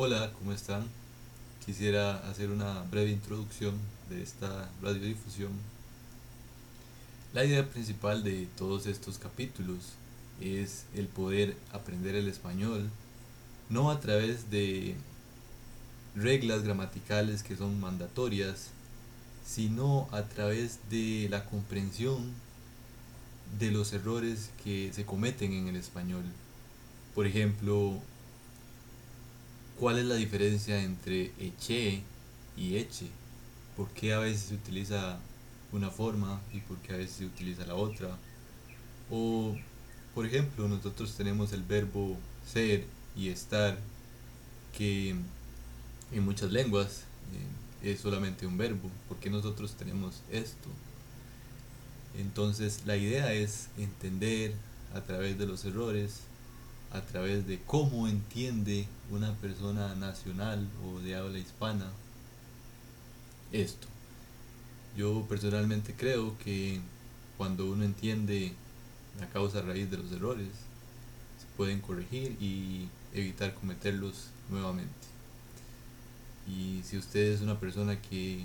Hola, ¿cómo están? Quisiera hacer una breve introducción de esta radiodifusión. La idea principal de todos estos capítulos es el poder aprender el español, no a través de reglas gramaticales que son mandatorias, sino a través de la comprensión de los errores que se cometen en el español. Por ejemplo, ¿Cuál es la diferencia entre eche y eche? ¿Por qué a veces se utiliza una forma y por qué a veces se utiliza la otra? O, por ejemplo, nosotros tenemos el verbo ser y estar, que en muchas lenguas eh, es solamente un verbo. ¿Por qué nosotros tenemos esto? Entonces la idea es entender a través de los errores a través de cómo entiende una persona nacional o de habla hispana esto. Yo personalmente creo que cuando uno entiende la causa raíz de los errores, se pueden corregir y evitar cometerlos nuevamente. Y si usted es una persona que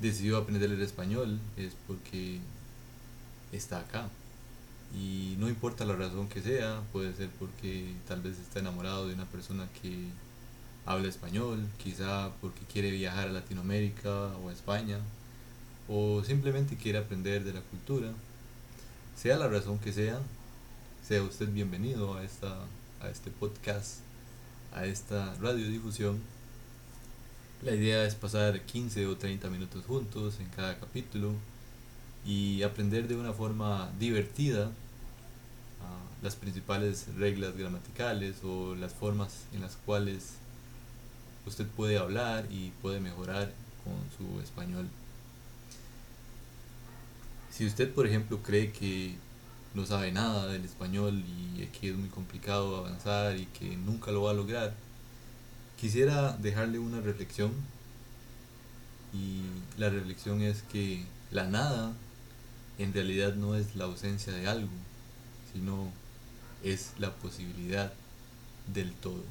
decidió aprender el español, es porque está acá. Y no importa la razón que sea, puede ser porque tal vez está enamorado de una persona que habla español, quizá porque quiere viajar a Latinoamérica o a España, o simplemente quiere aprender de la cultura. Sea la razón que sea, sea usted bienvenido a, esta, a este podcast, a esta radiodifusión. La idea es pasar 15 o 30 minutos juntos en cada capítulo y aprender de una forma divertida las principales reglas gramaticales o las formas en las cuales usted puede hablar y puede mejorar con su español. Si usted, por ejemplo, cree que no sabe nada del español y que es muy complicado avanzar y que nunca lo va a lograr, quisiera dejarle una reflexión y la reflexión es que la nada en realidad no es la ausencia de algo, sino es la posibilidad del todo.